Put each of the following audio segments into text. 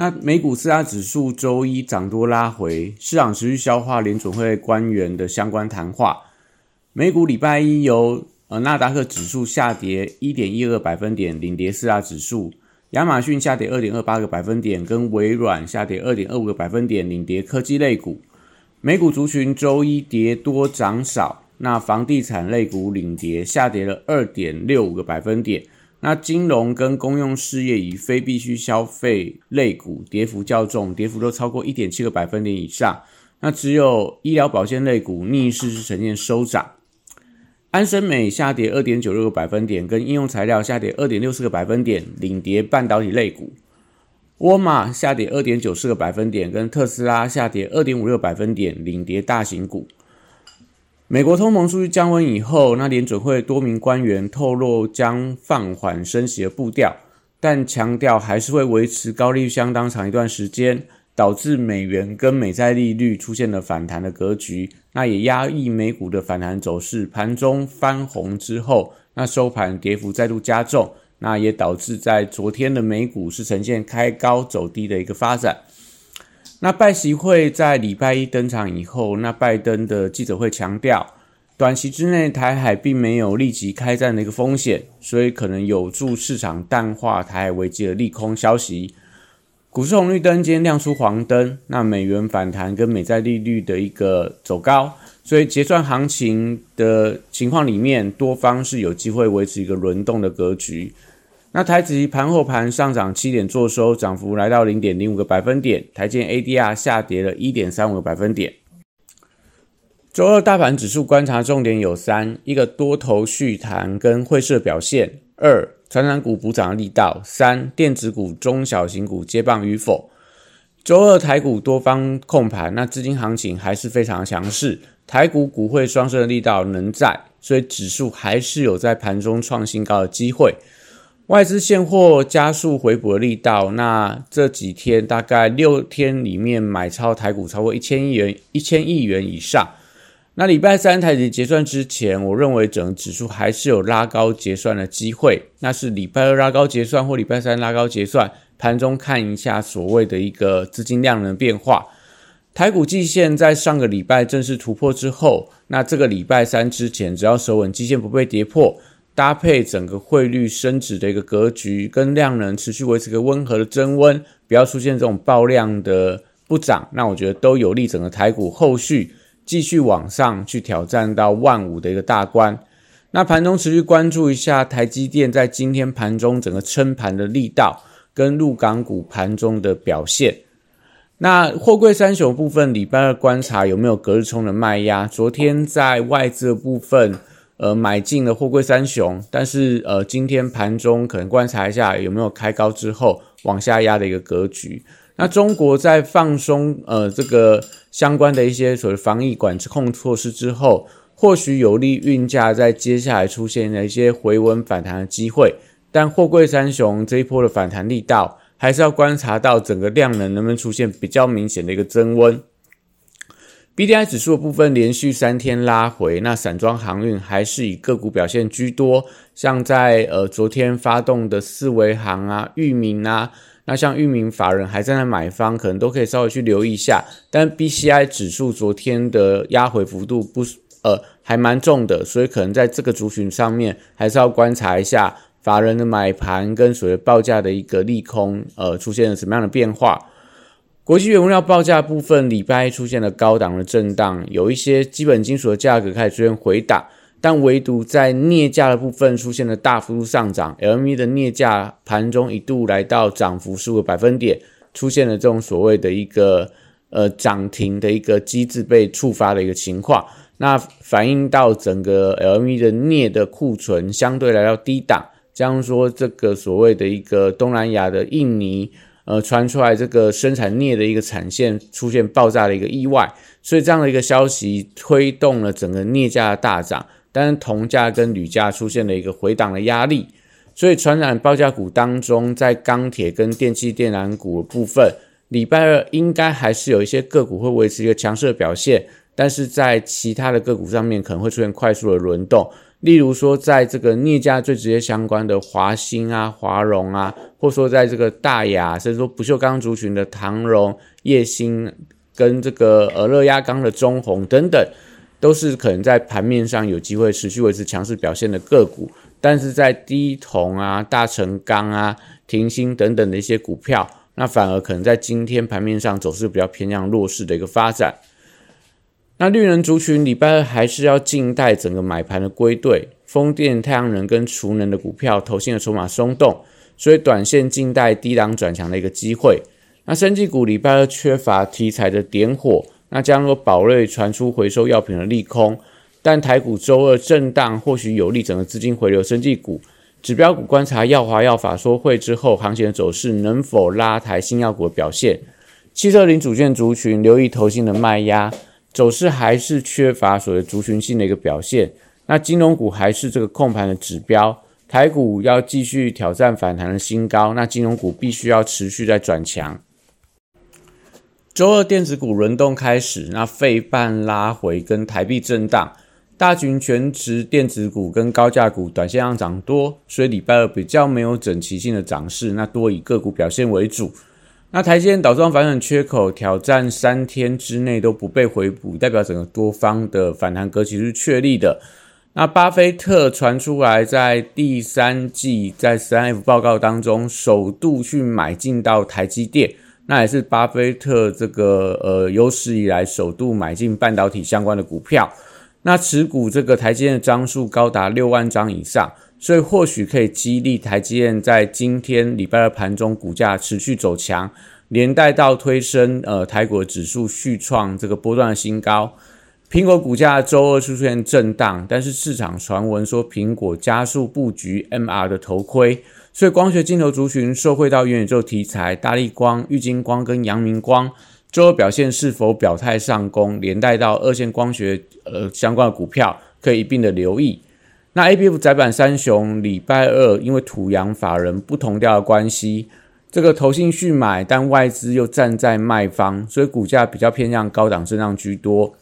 那美股四大指数周一涨多拉回，市场持续消化联准会官员的相关谈话。美股礼拜一由呃纳达克指数下跌一点一二百分点领跌四大指数，亚马逊下跌二点二八个百分点，跟微软下跌二点二五个百分点领跌科技类股。美股族群周一跌多涨少，那房地产类股领跌，下跌了二点六五个百分点。那金融跟公用事业与非必需消费类股跌幅较重，跌幅都超过一点七个百分点以上。那只有医疗保健类股逆势是呈现收涨。安生美下跌二点九六个百分点，跟应用材料下跌二点六四个百分点，领跌半导体类股。沃尔玛下跌二点九四个百分点，跟特斯拉下跌二点五六百分点，领跌大型股。美国通膨数据降温以后，那联准会多名官员透露将放缓升息的步调，但强调还是会维持高利率相当长一段时间，导致美元跟美债利率出现了反弹的格局，那也压抑美股的反弹走势。盘中翻红之后，那收盘跌幅再度加重，那也导致在昨天的美股是呈现开高走低的一个发展。那拜习会在礼拜一登场以后，那拜登的记者会强调，短期之内台海并没有立即开战的一个风险，所以可能有助市场淡化台海危机的利空消息。股市红绿灯今天亮出黄灯，那美元反弹跟美债利率的一个走高，所以结算行情的情况里面，多方是有机会维持一个轮动的格局。那台指盘后盘上涨七点，做收涨幅来到零点零五个百分点。台建 ADR 下跌了一点三五个百分点。周二大盘指数观察重点有三：一个多头续弹跟汇市表现；二，传染股补涨的力道；三，电子股、中小型股接棒与否。周二台股多方控盘，那资金行情还是非常强势，台股股汇双升的力道能在，所以指数还是有在盘中创新高的机会。外资现货加速回补的力道，那这几天大概六天里面买超台股超过一千亿元，一千亿元以上。那礼拜三台指结算之前，我认为整个指数还是有拉高结算的机会。那是礼拜二拉高结算或礼拜三拉高结算，盘中看一下所谓的一个资金量能变化。台股季线在上个礼拜正式突破之后，那这个礼拜三之前，只要守稳季线不被跌破。搭配整个汇率升值的一个格局，跟量能持续维持一个温和的增温，不要出现这种爆量的不涨，那我觉得都有利整个台股后续继续往上去挑战到万五的一个大关。那盘中持续关注一下台积电在今天盘中整个撑盘的力道，跟陆港股盘中的表现。那货柜三雄部分，礼拜二观察有没有隔日冲的卖压？昨天在外资的部分。呃，买进了货柜三雄，但是呃，今天盘中可能观察一下有没有开高之后往下压的一个格局。那中国在放松呃这个相关的一些所谓防疫管控措施之后，或许有利运价在接下来出现的一些回稳反弹的机会。但货柜三雄这一波的反弹力道，还是要观察到整个量能能不能出现比较明显的一个增温。B D I 指数的部分连续三天拉回，那散装航运还是以个股表现居多，像在呃昨天发动的四维航啊、域名啊，那像域名法人还在那买方，可能都可以稍微去留意一下。但 B C I 指数昨天的压回幅度不呃还蛮重的，所以可能在这个族群上面还是要观察一下法人的买盘跟所谓报价的一个利空，呃出现了什么样的变化。国际原物料报价部分，礼拜出现了高档的震荡，有一些基本金属的价格开始出现回档，但唯独在镍价的部分出现了大幅度上涨，LME 的镍价盘中一度来到涨幅数个百分点，出现了这种所谓的一个呃涨停的一个机制被触发的一个情况，那反映到整个 LME 的镍的库存相对来到低档，将说这个所谓的一个东南亚的印尼。呃传出来这个生产镍的一个产线出现爆炸的一个意外，所以这样的一个消息推动了整个镍价的大涨，但是铜价跟铝价出现了一个回档的压力，所以传染报价股当中，在钢铁跟电气电缆股的部分，礼拜二应该还是有一些个股会维持一个强势的表现。但是在其他的个股上面可能会出现快速的轮动，例如说在这个镍价最直接相关的华兴啊、华荣啊，或说在这个大雅，甚至说不锈钢族群的唐荣、叶兴跟这个呃热压钢的中红等等，都是可能在盘面上有机会持续维持强势表现的个股。但是在低铜啊、大成钢啊、停薪等等的一些股票，那反而可能在今天盘面上走势比较偏向弱势的一个发展。那绿能族群礼拜二还是要静待整个买盘的归队，风电、太阳能跟储能的股票投信的筹码松动，所以短线静待低档转强的一个机会。那生技股礼拜二缺乏题材的点火，那将若宝瑞传出回收药品的利空，但台股周二震荡或许有利整个资金回流生技股。指标股观察耀华药法说会之后行情的走势能否拉抬新药股的表现。汽车零组件族群留意投信的卖压。走势还是缺乏所谓族群性的一个表现，那金融股还是这个控盘的指标，台股要继续挑战反弹的新高，那金融股必须要持续在转强。周二电子股轮动开始，那费半拉回跟台币震荡，大群全值电子股跟高价股短线上涨多，所以礼拜二比较没有整齐性的涨势，那多以个股表现为主。那台积电倒装反转缺口挑战三天之内都不被回补，代表整个多方的反弹格局是确立的。那巴菲特传出来在第三季在三 F 报告当中首度去买进到台积电，那也是巴菲特这个呃有史以来首度买进半导体相关的股票。那持股这个台积电的张数高达六万张以上。所以或许可以激励台积电在今天礼拜二盘中股价持续走强，连带到推升呃台股指数续创这个波段的新高。苹果股价周二出现震荡，但是市场传闻说苹果加速布局 MR 的头盔，所以光学镜头族群受惠到元宇宙题材，大力光、玉晶光跟阳明光周二表现是否表态上攻，连带到二线光学呃相关的股票可以一并的留意。那 A B F 窄板三雄礼拜二因为土洋法人不同调的关系，这个投信续买，但外资又站在卖方，所以股价比较偏向高档震荡居多。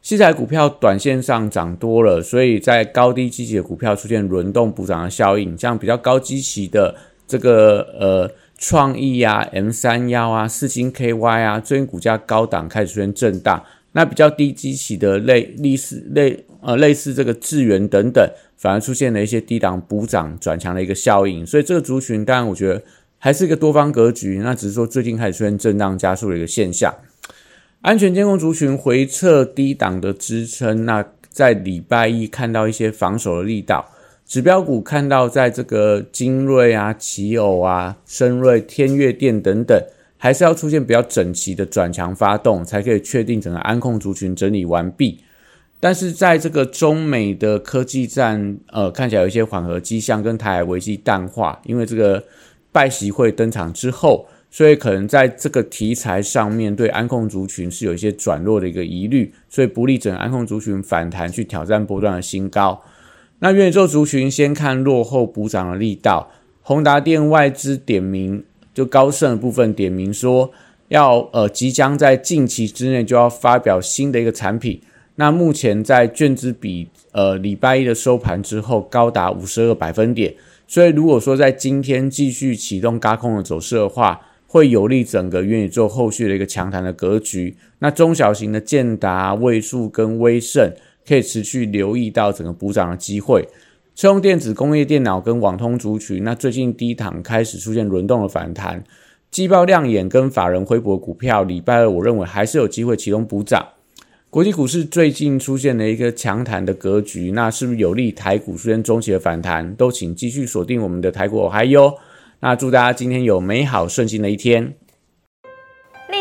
西材股票短线上涨多了，所以在高低积极的股票出现轮动补涨的效应，像比较高基期的这个呃创意啊、M 三幺啊、四星 K Y 啊，最近股价高档开始出现震荡。那比较低基期的类类似类呃类似这个智源等等。反而出现了一些低档补涨转强的一个效应，所以这个族群当然我觉得还是一个多方格局，那只是说最近开始出现震荡加速的一个现象。安全监控族群回撤低档的支撑，那在礼拜一看到一些防守的力道，指标股看到在这个精锐啊、奇偶啊、深锐、天越电等等，还是要出现比较整齐的转强发动，才可以确定整个安控族群整理完毕。但是在这个中美的科技战，呃，看起来有一些缓和迹象，跟台海危机淡化，因为这个拜习会登场之后，所以可能在这个题材上面对安控族群是有一些转弱的一个疑虑，所以不利整个安控族群反弹去挑战波段的新高。那元宇宙族群先看落后补涨的力道，宏达电外资点名就高盛的部分点名说，要呃即将在近期之内就要发表新的一个产品。那目前在券资比，呃，礼拜一的收盘之后高达五十二个百分点，所以如果说在今天继续启动高空的走势的话，会有利整个元宇宙后续的一个强弹的格局。那中小型的建达、位数跟威盛可以持续留意到整个补涨的机会。车用电子、工业电脑跟网通族群，那最近低档开始出现轮动的反弹，季报亮眼跟法人回补股票，礼拜二我认为还是有机会启动补涨。国际股市最近出现了一个强弹的格局，那是不是有利台股出现中期的反弹？都请继续锁定我们的台股还有，那祝大家今天有美好顺心的一天。